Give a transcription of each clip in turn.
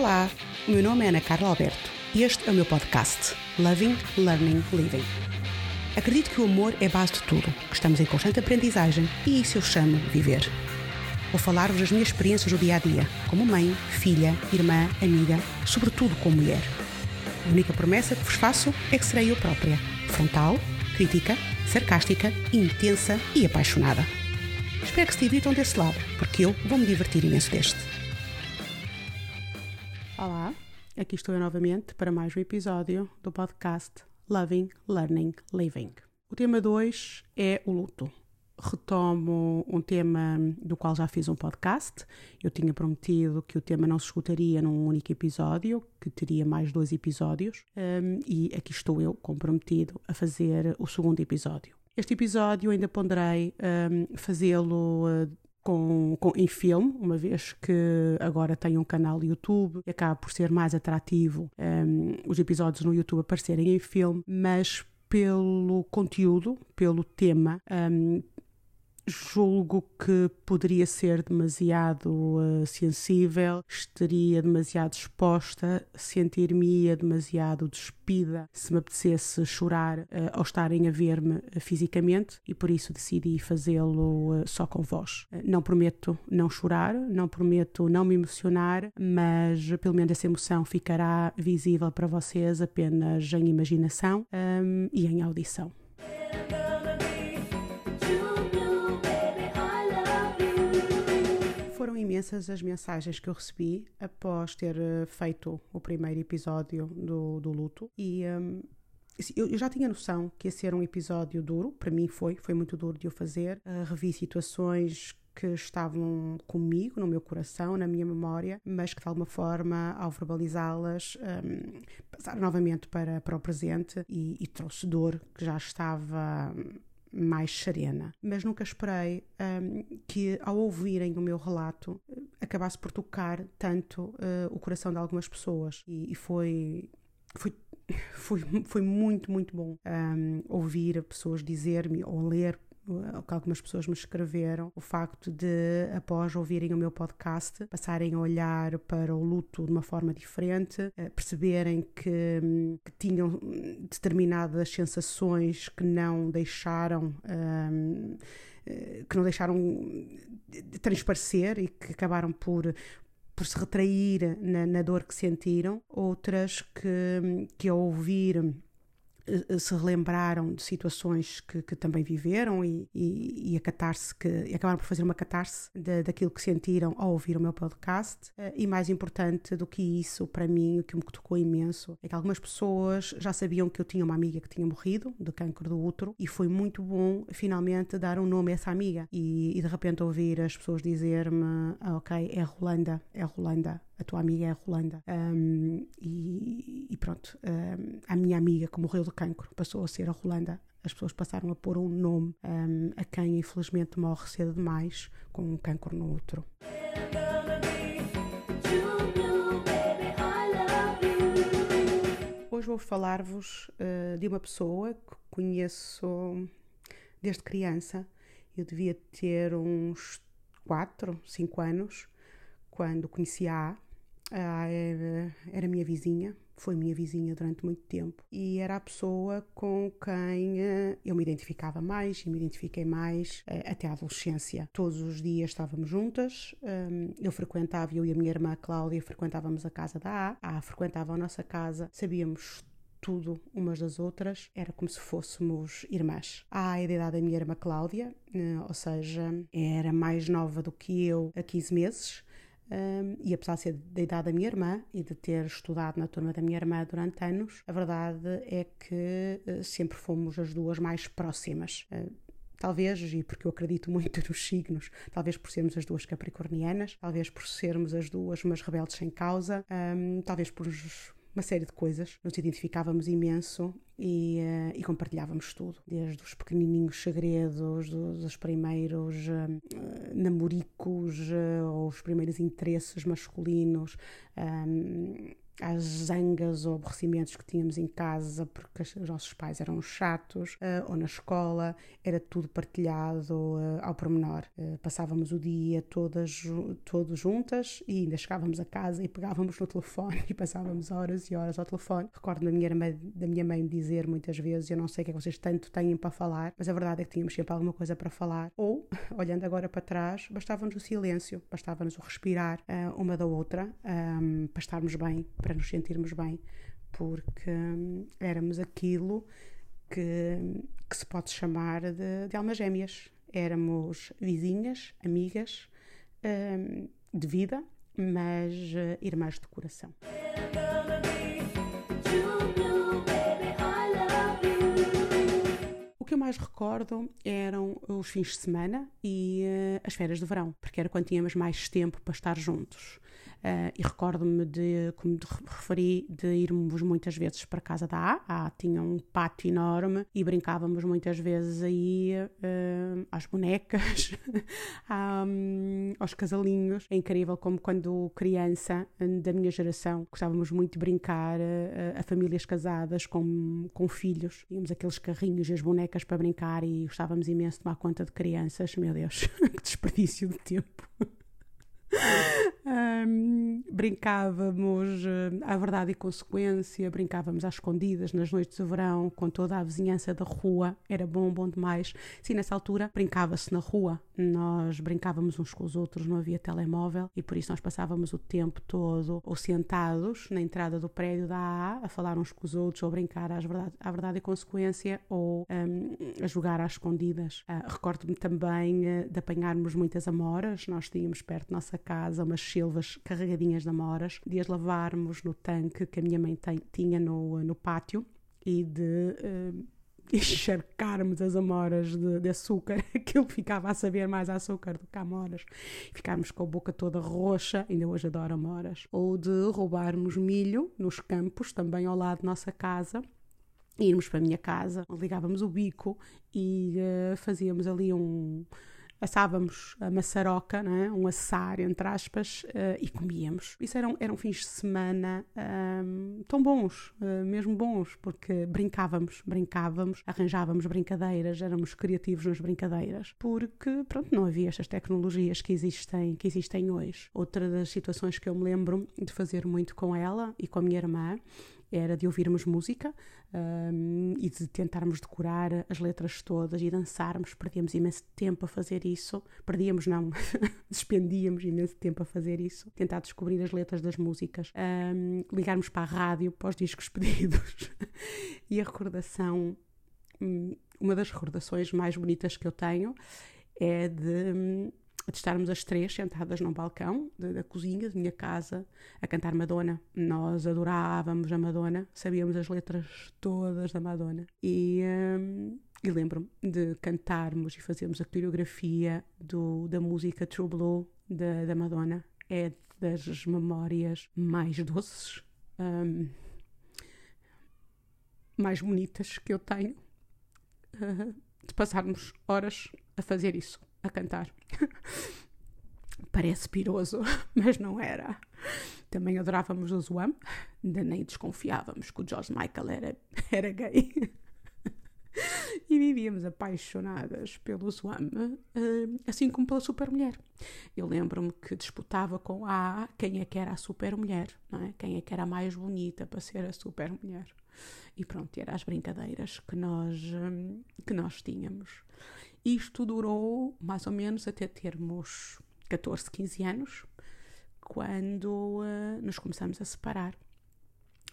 Olá, o meu nome é Ana Carla Alberto e este é o meu podcast Loving, Learning, Living. Acredito que o amor é base de tudo, que estamos em constante aprendizagem e isso eu chamo viver. Vou falar-vos das minhas experiências do dia a dia, como mãe, filha, irmã, amiga, sobretudo como mulher. A única promessa que vos faço é que serei eu própria, frontal, crítica, sarcástica, intensa e apaixonada. Espero que se divirtam desse lado, porque eu vou me divertir imenso deste. Olá, aqui estou eu novamente para mais um episódio do podcast Loving, Learning, Living. O tema 2 é o luto. Retomo um tema do qual já fiz um podcast. Eu tinha prometido que o tema não se escutaria num único episódio, que teria mais dois episódios, um, e aqui estou eu comprometido a fazer o segundo episódio. Este episódio ainda ponderei um, fazê-lo uh, com, com, em filme, uma vez que agora tenho um canal YouTube e acaba por ser mais atrativo um, os episódios no YouTube aparecerem em filme, mas pelo conteúdo, pelo tema, um, julgo que poderia ser demasiado uh, sensível, estaria demasiado exposta, sentir-me demasiado despida se me apetecesse chorar uh, ao estarem a ver-me uh, fisicamente e por isso decidi fazê-lo só com voz. não prometo não chorar, não prometo não me emocionar, mas pelo menos essa emoção ficará visível para vocês apenas em imaginação um, e em audição. Foram imensas as mensagens que eu recebi após ter eh, feito o primeiro episódio do, do luto e um, eu já tinha noção que ia ser um episódio duro, para mim foi, foi muito duro de o fazer. Uh, revi situações que estavam comigo, no meu coração, na minha memória, mas que de alguma forma, ao verbalizá-las, um, passaram novamente para, para o presente e, e trouxe dor que já estava mais serena. Mas nunca esperei um, que, ao ouvirem o meu relato, acabasse por tocar tanto uh, o coração de algumas pessoas. E, e foi, foi, foi, foi muito, muito bom um, ouvir pessoas dizer-me ou ler que algumas pessoas me escreveram, o facto de, após ouvirem o meu podcast, passarem a olhar para o luto de uma forma diferente, eh, perceberem que, que tinham determinadas sensações que não deixaram. Um, eh, que não deixaram de transparecer e que acabaram por, por se retrair na, na dor que sentiram, outras que, que ao ouvir se relembraram de situações que, que também viveram e, e, e, a catarse que e acabaram por fazer uma catarse de, daquilo que sentiram ao ouvir o meu podcast. Eh, e mais importante do que isso, para mim, o que me tocou imenso é que algumas pessoas já sabiam que eu tinha uma amiga que tinha morrido de câncer do útero e foi muito bom finalmente dar um nome a essa amiga e, e de repente ouvir as pessoas dizer-me: ah, Ok, é Rolanda, é Rolanda a tua amiga é a Rolanda. Um, e, e, pronto, um, a minha amiga que morreu de cancro passou a ser a Rolanda. As pessoas passaram a pôr um nome um, a quem infelizmente morre cedo demais com um cancro no útero. Hoje vou falar-vos uh, de uma pessoa que conheço desde criança. Eu devia ter uns 4, 5 anos quando conheci a ah, era, era minha vizinha, foi minha vizinha durante muito tempo e era a pessoa com quem uh, eu me identificava mais e me identifiquei mais uh, até a adolescência. Todos os dias estávamos juntas, um, eu frequentava, eu e a minha irmã Cláudia frequentávamos a casa da A, a frequentava a nossa casa, sabíamos tudo umas das outras, era como se fôssemos irmãs. A é da idade da minha irmã Cláudia, ou seja, era mais nova do que eu a 15 meses. Um, e apesar de ser da idade da minha irmã e de ter estudado na turma da minha irmã durante anos, a verdade é que uh, sempre fomos as duas mais próximas. Uh, talvez, e porque eu acredito muito nos signos, talvez por sermos as duas capricornianas, talvez por sermos as duas umas rebeldes sem causa, um, talvez por uma série de coisas. Nos identificávamos imenso e, uh, e, compartilhávamos tudo, desde os pequenininhos segredos, dos, dos primeiros uh, namoricos uh, ou os primeiros interesses masculinos. Um, às zangas ou aborrecimentos que tínhamos em casa porque os nossos pais eram chatos uh, ou na escola, era tudo partilhado uh, ao pormenor. Uh, passávamos o dia todas, todos juntas e ainda chegávamos a casa e pegávamos no telefone e passávamos horas e horas ao telefone. Recordo da minha, da minha mãe dizer muitas vezes: Eu não sei o que é que vocês tanto têm para falar, mas a verdade é que tínhamos sempre alguma coisa para falar. Ou, olhando agora para trás, bastava-nos o silêncio, bastava-nos o respirar uma da outra para estarmos bem, para nos sentirmos bem, porque um, éramos aquilo que, que, se pode chamar de, de almas gêmeas. Éramos vizinhas, amigas um, de vida, mas uh, irmãs de coração. O que eu mais recordo eram os fins de semana e uh, as férias de verão, porque era quando tínhamos mais tempo para estar juntos. Uh, e recordo-me de, como referi, de irmos muitas vezes para casa da A. A tinha um pátio enorme e brincávamos muitas vezes aí uh, às bonecas, um, aos casalinhos. É incrível como quando criança da minha geração gostávamos muito de brincar uh, a famílias casadas com, com filhos. Tínhamos aqueles carrinhos e as bonecas para brincar e gostávamos imenso de tomar conta de crianças. Meu Deus, que desperdício de tempo um, brincávamos uh, à verdade e consequência, brincávamos às escondidas nas noites de verão com toda a vizinhança da rua, era bom, bom demais. Sim, nessa altura brincava-se na rua, nós brincávamos uns com os outros, não havia telemóvel e por isso nós passávamos o tempo todo ou sentados na entrada do prédio da AA a falar uns com os outros ou brincar às verdade, à verdade e consequência ou um, a jogar às escondidas. Uh, Recordo-me também uh, de apanharmos muitas amoras, nós tínhamos perto da nossa casa umas silvas carregadinhas de amoras, de as lavarmos no tanque que a minha mãe tem, tinha no, no pátio e de uh, encharcarmos as amoras de, de, açúcar, aquilo ficava a saber mais açúcar do que amoras, ficarmos com a boca toda roxa, ainda hoje adoro amoras, ou de roubarmos milho nos campos, também ao lado da nossa casa, irmos para a minha casa, ligávamos o bico e uh, fazíamos ali um assávamos a maçaroca, é? um assar, entre aspas, uh, e comíamos. Isso eram, eram fins de semana um, ehm, tão bons, uh, mesmo bons, porque brincávamos, brincávamos, arranjávamos brincadeiras, éramos criativos nas brincadeiras, porque, pronto, não havia estas tecnologias que existem, que existem hoje. Outra das situações que eu me lembro de fazer muito com ela e com a minha irmã era de ouvirmos música um, e de tentarmos decorar as letras todas e dançarmos. Perdíamos imenso tempo a fazer isso. Perdíamos, não, despendíamos imenso tempo a fazer isso. Tentar descobrir as letras das músicas, um, ligarmos para a rádio, para os discos pedidos. e a recordação, hum, uma das recordações mais bonitas que eu tenho é de hum, de estarmos as três sentadas num balcão da, da, cozinha da minha casa a cantar Madonna. Nós adorávamos a Madonna, sabíamos as letras todas da Madonna. E, um, e lembro-me de cantarmos e fazermos a coreografia do, da música True Blue da, da Madonna. É das memórias mais doces, um, mais bonitas que eu tenho, uh, de passarmos horas a fazer isso a cantar. Parece piroso, mas não era. Também adorávamos o ainda nem desconfiávamos que o George Michael era, era gay. E vivíamos apaixonadas pelo Zoam, eh, assim como pela Supermulher. Eu lembro-me que disputava com a quem é que era a Supermulher, não é? quem é que era a mais bonita para ser a Supermulher. E pronto, eram as brincadeiras que nós, eh, que nós tínhamos. Isto durou mais ou menos até termos 14, 15 anos, quando uh, nos começamos a separar.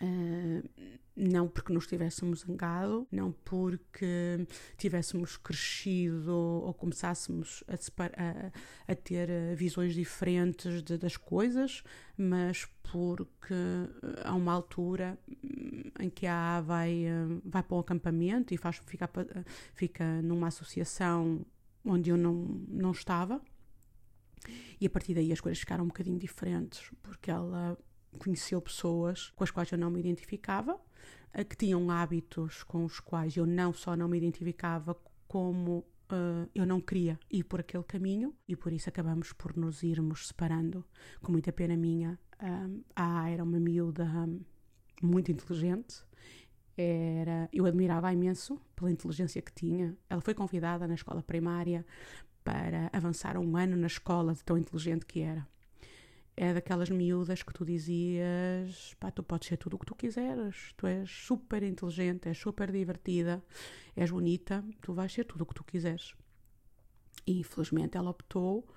Uh, não porque nos tivéssemos zangado, não porque tivéssemos crescido ou começássemos a, a, a ter eh, visões diferentes de, das coisas, mas porque há uma altura hum, em que a A vai, vai para um acampamento e faz, fica, fica numa associação onde eu não, não estava. E a partir daí as coisas ficaram um bocadinho diferentes, porque ela conheceu pessoas com as quais eu não me identificava, que tinham hábitos com os quais eu não só não me identificava, como uh, eu não queria ir por aquele caminho e por isso acabamos por nos irmos separando. Com muita pena minha, Um, a era uma miúda muito inteligente. Era, eu admirava imenso pela inteligência que tinha. Ela foi convidada na escola primária para avançar um ano na escola de tão inteligente que era. É daquelas miúdas que tu dizias: pá, tu podes ser tudo o que tu quiseres, tu és super inteligente, és super divertida, és bonita, tu vais ser tudo o que tu quiseres. E infelizmente ela optou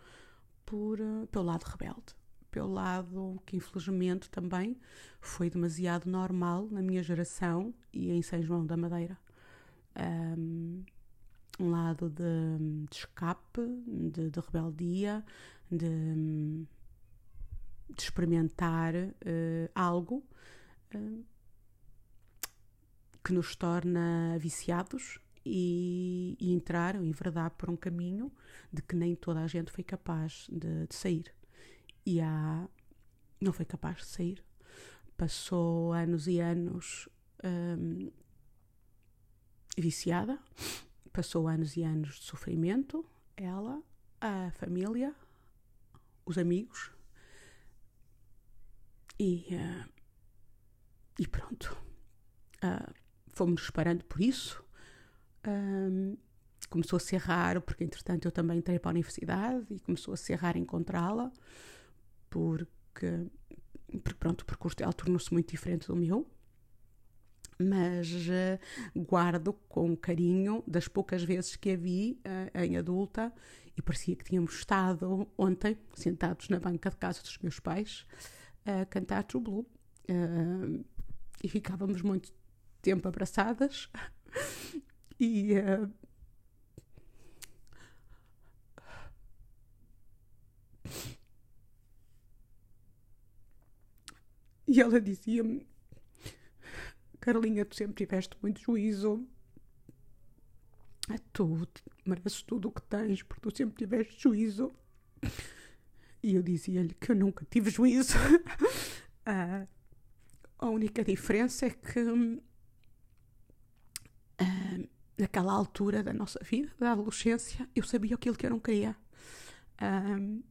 por, uh, pelo lado rebelde, pelo lado que infelizmente também foi demasiado normal na minha geração e em São João da Madeira. Um, um lado de, de escape, de, de, rebeldia, de, de experimentar uh, algo uh, que nos torna viciados e, e entraram, em verdade, por um caminho de que nem toda a gente foi capaz de, de sair. E há, não foi capaz de sair. Passou anos e anos um, viciada, passou anos e anos de sofrimento, ela, a família, os amigos, e, uh, e pronto. Uh, fomos parando por isso. Um, começou a ser raro, porque entretanto eu também entrei para a universidade e começou a ser raro encontrá-la, porque, porque pronto, o percurso dela tornou-se muito diferente do meu. Mas uh, guardo com carinho das poucas vezes que a vi uh, em adulta e parecia que tínhamos estado ontem sentados na banca de casa dos meus pais a cantar True Blue. Uh, e ficávamos muito tempo abraçadas e uh, e ela dizia-me Carlinha, tu sempre tiveste muito juízo tu mereces tudo o que tens porque tu sempre tiveste juízo e eu dizia-lhe que eu nunca tive juízo. uh, a única diferença é que uh, naquela altura da nossa vida, da adolescência, eu sabia aquilo que eu não queria. Uh,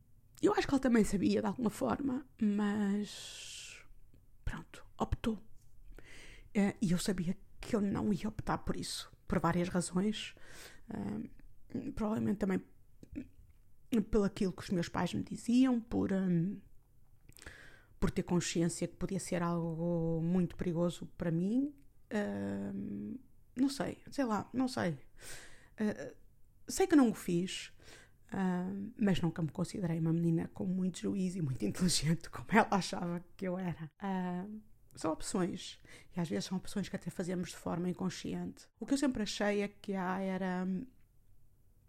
eu acho que ele também sabia de alguma forma, mas pronto, optou. E eu sabia que eu não ia optar por isso, por várias razões. Provavelmente também pelo aquilo que os meus pais me diziam, por, um, por ter consciência que podia ser algo muito perigoso para mim. Um, não sei, sei lá, não sei. Uh, sei que não o fiz, uh, mas nunca me considerei uma menina com muito juízo e muito inteligente, como ela achava que eu era. Uh, são opções, e às vezes são opções que até fazemos de forma inconsciente. O que eu sempre achei é que a era,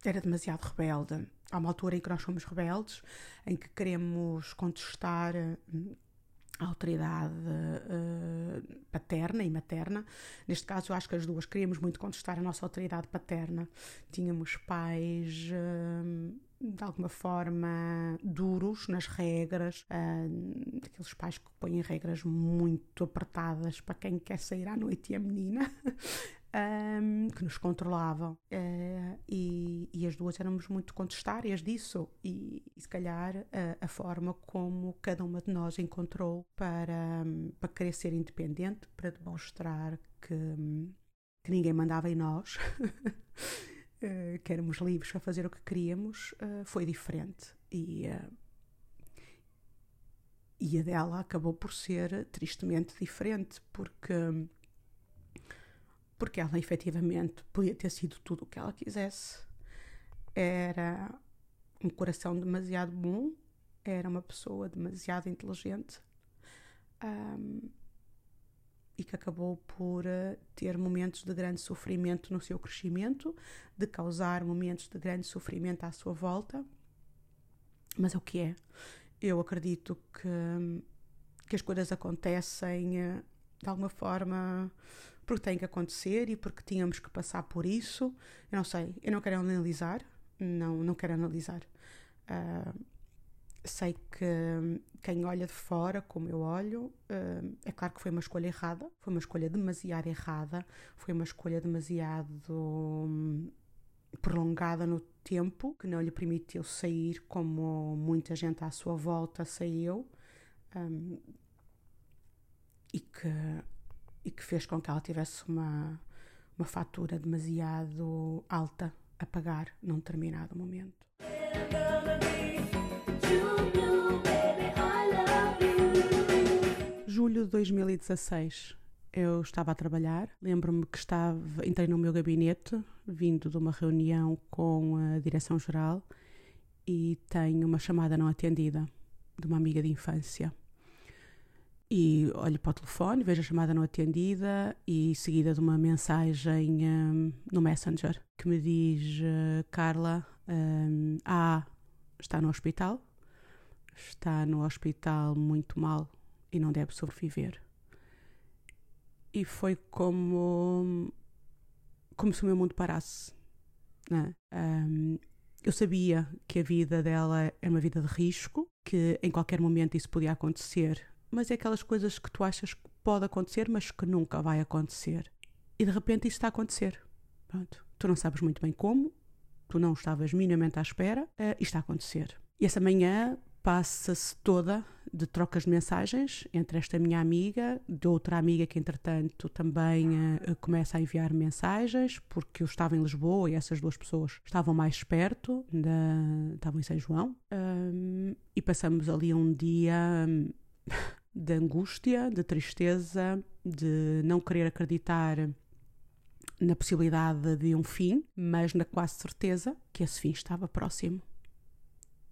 era demasiado rebelde há uma altura em que nós somos rebeldes, em que queremos contestar hum, a autoridade uh, paterna e materna. Neste caso, eu acho que as duas queríamos muito contestar a nossa autoridade paterna. Tínhamos pais. Uh, de alguma forma duros nas regras, uh, aqueles pais que põem regras muito apertadas para quem quer sair à noite e a menina, um, que nos controlavam. Uh, e, e, as duas éramos muito contestárias disso, e, e se calhar uh, a forma como cada uma de nós encontrou para, um, para querer ser independente, para demonstrar que, um, que ninguém mandava em nós. Uh, que éramos livres para fazer o que queríamos, foi diferente. E, e a dela acabou por ser tristemente diferente, porque porque ela efetivamente podia ter sido tudo o que ela quisesse. Era um coração demasiado bom, era uma pessoa demasiado inteligente um, e que acabou por uh, ter momentos de grande sofrimento no seu crescimento, de causar momentos de grande sofrimento à sua volta. Mas é o que é. Eu acredito que, que as coisas acontecem uh, de alguma forma porque tem que acontecer e porque tínhamos que passar por isso. Eu não sei, eu não quero analisar, não, não quero analisar. Uh, sei que quem olha de fora, como eu olho, uh, é claro que foi uma escolha errada, foi uma escolha demasiado errada, foi uma escolha demasiado hum, prolongada no tempo, que não lhe permitiu sair como muita gente à sua volta saiu. um, e, que, e que fez com que ela tivesse uma, uma fatura demasiado alta a pagar num determinado momento. Julho de 2016 eu estava a trabalhar. Lembro-me que estava, entrei no meu gabinete, vindo de uma reunião com a direção-geral, e tenho uma chamada não atendida de uma amiga de infância. E olho para o telefone, vejo a chamada não atendida e seguida de uma mensagem um, no Messenger que me diz: uh, Carla, um, A está no hospital, está no hospital muito mal e não deve sobreviver e foi como como se o meu mundo parasse. Né? Um, eu sabia que a vida dela é uma vida de risco, que em qualquer momento isso podia acontecer, mas é aquelas coisas que tu achas que pode acontecer, mas que nunca vai acontecer. E de repente isso está a acontecer. Pronto. Tu não sabes muito bem como, tu não estavas minimamente à espera, uh, está a acontecer. E essa manhã passa-se toda de trocas de mensagens entre esta minha amiga, de outra amiga que entretanto também uh, começa a enviar mensagens, porque eu estava em Lisboa e essas duas pessoas estavam mais perto, da, estavam em São João, um, e passamos ali um dia um, de angústia, de tristeza, de não querer acreditar na possibilidade de um fim, mas na quase certeza que esse fim estava próximo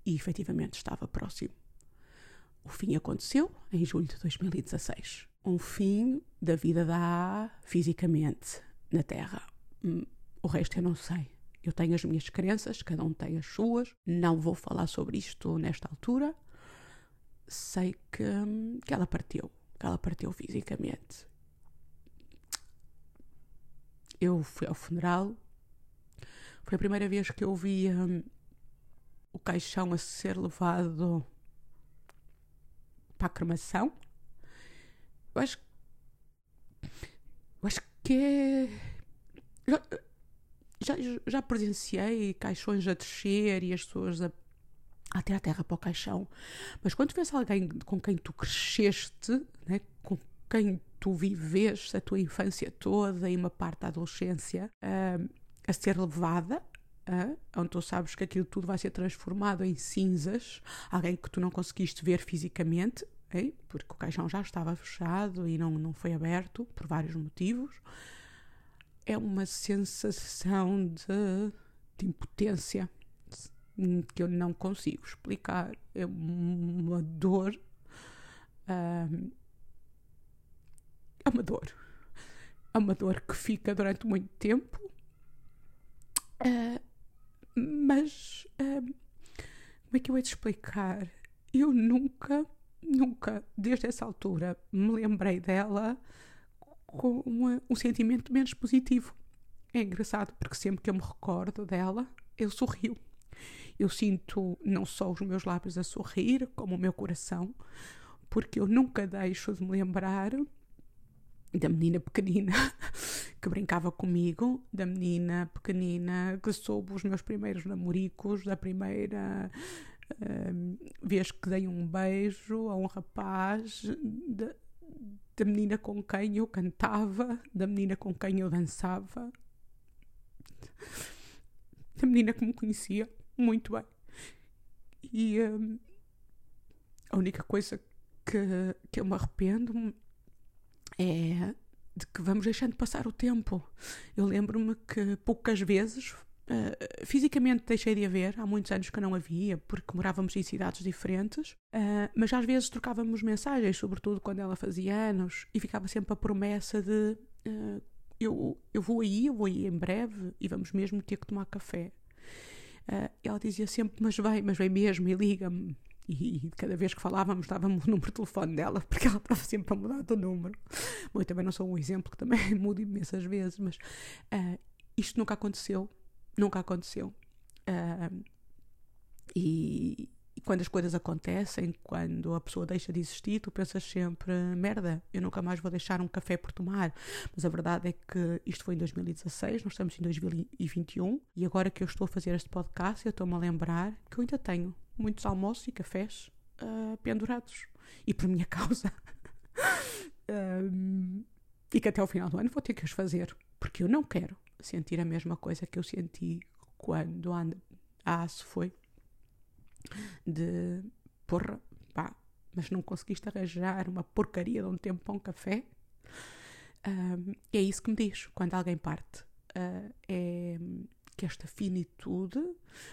e efetivamente estava próximo. O fim aconteceu em julho de 2016. Um fim da vida da A fisicamente na Terra. Hum, o resto eu não sei. Eu tenho as minhas crenças, cada um tem as suas. Não vou falar sobre isto nesta altura. Sei que, que ela partiu, que ela partiu fisicamente. Eu fui ao funeral. Foi a primeira vez que eu vi hum, o caixão a ser levado para a cremação. Eu acho, eu acho que é. Já, já, já presenciei caixões a descer e as pessoas a, a ter a terra para o caixão. Mas quando vês alguém com quem tu cresceste, né, com quem tu vives a tua infância toda e uma parte da adolescência uh, a ser levada uh, onde tu sabes que aquilo tudo vai ser transformado em cinzas, alguém que tu não conseguiste ver fisicamente, okay? porque o caixão já estava fechado e não, não foi aberto por vários motivos, é uma sensação de, de impotência que eu não consigo explicar. É uma dor. Uh, é uma dor. É uma dor que fica durante muito tempo. Uh, mas como é que eu hei de explicar? Eu nunca, nunca, desde essa altura, me lembrei dela com uma, um sentimento menos positivo. É engraçado porque sempre que eu me recordo dela, eu sorrio. Eu sinto não só os meus lábios a sorrir, como o meu coração, porque eu nunca deixo de me lembrar da menina pequenina que brincava comigo, da menina pequenina que soube os meus primeiros namoricos, da primeira uh, vez que dei um beijo a um rapaz, da, da menina com quem eu cantava, da menina com quem eu dançava, da menina que me conhecia muito bem. E um, a única coisa que, que eu me arrependo é de que vamos deixando passar o tempo. Eu lembro-me que poucas vezes, uh, fisicamente deixei de haver, há muitos anos que não havia, porque morávamos em cidades diferentes, uh, mas às vezes trocávamos mensagens, sobretudo quando ela fazia anos, e ficava sempre a promessa de uh, eu, eu vou aí, eu vou aí em breve e vamos mesmo ter que tomar café. Ela dizia sempre, mas vem, mas vem mesmo e liga-me e, cada vez que falávamos dava-me o número de telefone dela, porque ela estava sempre a mudar do número. Bom, eu também não sou um exemplo, que também muda imensas vezes, mas uh, isto nunca aconteceu, nunca aconteceu. Uh, e, e, quando as coisas acontecem, quando a pessoa deixa de existir, tu pensas sempre: merda, eu nunca mais vou deixar um café por tomar. Mas a verdade é que isto foi em 2016, nós estamos em 2021, e agora que eu estou a fazer este podcast, eu estou-me a lembrar que eu ainda tenho muitos almoços e cafés uh, pendurados. e por minha causa. um, e que até ao final do ano vou ter que os fazer, porque eu não quero sentir a mesma coisa que eu senti quando a ASO foi de porra, pá, mas não conseguiste arranjar uma porcaria de um tempo para um café. Um, é isso que me diz quando alguém parte. Uh, é que esta finitude,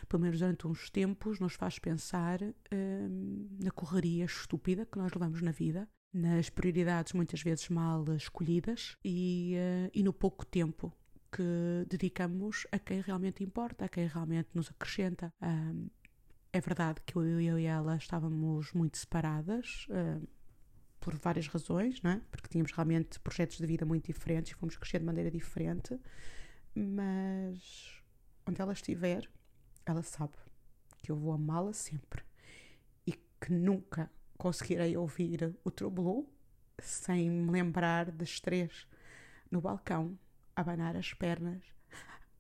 pelo menos durante uns tempos, nos faz pensar um, na correria estúpida que nós levamos na vida, nas prioridades muitas vezes mal escolhidas e, uh, e no pouco tempo que dedicamos a quem realmente importa, a quem realmente nos acrescenta. Um, é verdade que eu, eu, e ela estávamos muito separadas. Uh, por várias razões, não é? porque tínhamos realmente projetos de vida muito diferentes e fomos crescer de maneira diferente, mas onde ela estiver, ela sabe que eu vou amá-la sempre e que nunca conseguirei ouvir o True Blue sem me lembrar das três no balcão, abanar as pernas,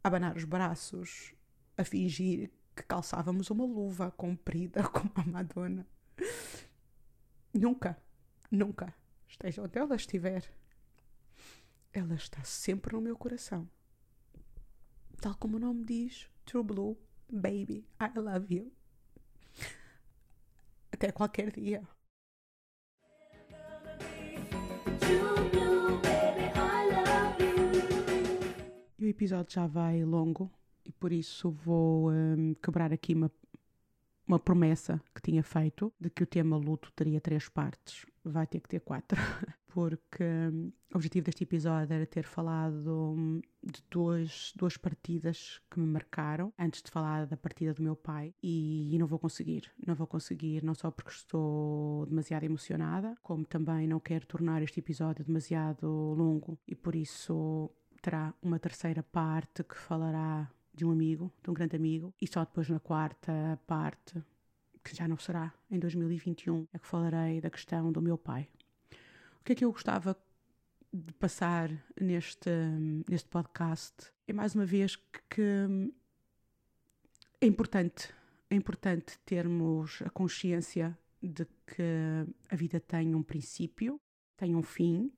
abanar os braços, a fingir que calçávamos uma luva comprida como a Madonna. Nunca, nunca, esteja onde ela estiver, ela está sempre no meu coração tal como o nome diz, True Blue, Baby, I love you. Até qualquer dia. E o episódio já vai longo e por isso vou um, quebrar aqui uma, uma promessa que tinha feito de que o tema luto teria três partes. Vai ter que ter quatro. porque hum, o objetivo deste episódio era ter falado hum, de duas, duas partidas que me marcaram antes de falar da partida do meu pai e, e, não vou conseguir. Não vou conseguir, não só porque estou demasiado emocionada, como também não quero tornar este episódio demasiado longo e por isso terá uma terceira parte que falará de um amigo, de um grande amigo, e só depois na quarta parte, que já não será em 2021, é que falarei da questão do meu pai que é que eu gostava de passar neste, neste podcast? É mais uma vez que, que é importante, é importante termos a consciência de que a vida tem um princípio, tem um fim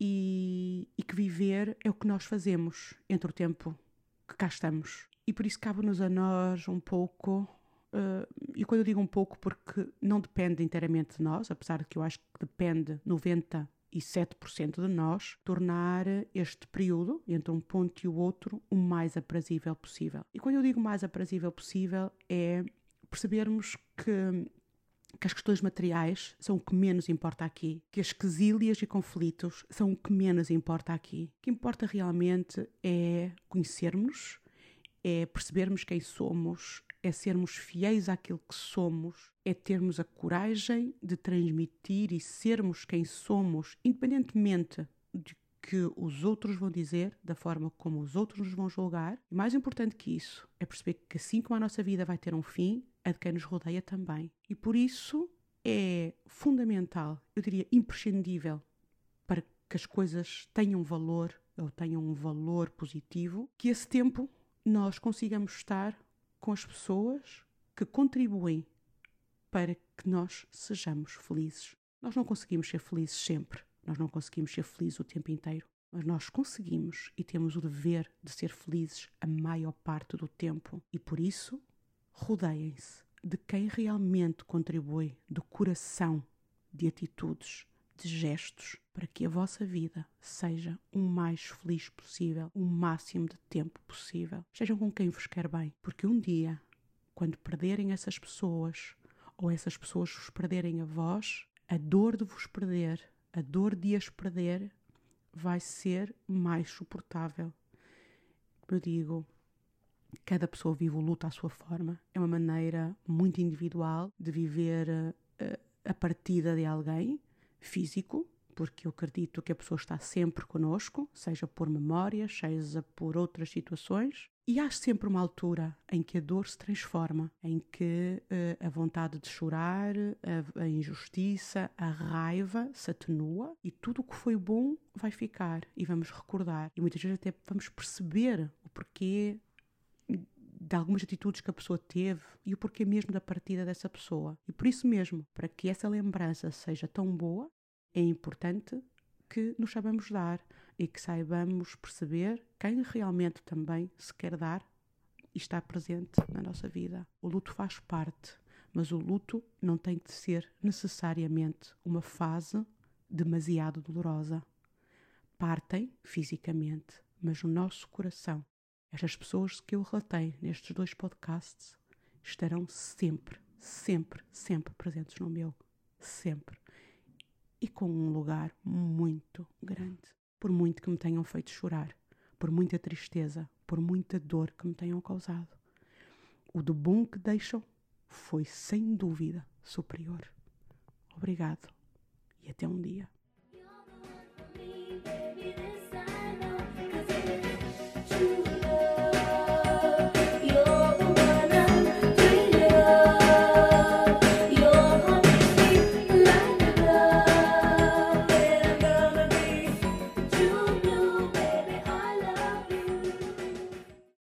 e, e, que viver é o que nós fazemos entre o tempo que cá estamos. E por isso cabe-nos a nós um pouco, uh, e quando eu digo um pouco, porque não depende inteiramente de nós, apesar de que eu acho que depende 97% de nós, tornar este período, entre um ponto e o outro, o mais aprazível possível. E quando eu digo mais aprazível possível, é percebermos que que as questões materiais são o que menos importa aqui, que as quesílias e conflitos são o que menos importa aqui. O que importa realmente é conhecermos, é percebermos quem somos, é sermos fiéis àquilo que somos, é termos a coragem de transmitir e sermos quem somos, independentemente de que os outros vão dizer, da forma como os outros nos vão julgar. E mais importante que isso, é perceber que assim como a nossa vida vai ter um fim, a de quem nos rodeia também. E por isso é fundamental, eu diria imprescindível, para que as coisas tenham valor ou tenham um valor positivo, que esse tempo nós consigamos estar com as pessoas que contribuem para que nós sejamos felizes. Nós não conseguimos ser felizes sempre, nós não conseguimos ser felizes o tempo inteiro, mas nós conseguimos e temos o dever de ser felizes a maior parte do tempo. E por isso, rodeiem-se de quem realmente contribui do coração, de atitudes, de gestos, para que a vossa vida seja o mais feliz possível, o máximo de tempo possível. Sejam com quem vos quer bem, porque um dia, quando perderem essas pessoas, ou essas pessoas vos perderem a vós, a dor de vos perder, a dor de as perder, vai ser mais suportável. Eu digo, cada pessoa vive o luto à sua forma. É uma maneira muito individual de viver a, eh, a partida de alguém físico, porque eu acredito que a pessoa está sempre conosco, seja por memórias, seja por outras situações. E há sempre uma altura em que a dor se transforma, em que uh, a vontade de chorar, a, a, injustiça, a raiva se atenua e tudo o que foi bom vai ficar e vamos recordar. E muitas vezes até vamos perceber o porquê de algumas atitudes que a pessoa teve e o porquê mesmo da partida dessa pessoa. E por isso mesmo, para que essa lembrança seja tão boa, é importante que nos saibamos dar e que saibamos perceber quem realmente também se quer dar e está presente na nossa vida. O luto faz parte, mas o luto não tem de ser necessariamente uma fase demasiado dolorosa. Partem fisicamente, mas o nosso coração, estas pessoas que eu relatei nestes dois podcasts, estarão sempre, sempre, sempre presentes no meu. Sempre. E com um lugar muito grande. Por muito que me tenham feito chorar, por muita tristeza, por muita dor que me tenham causado. O de bom que deixam foi sem dúvida superior. Obrigado e até um dia.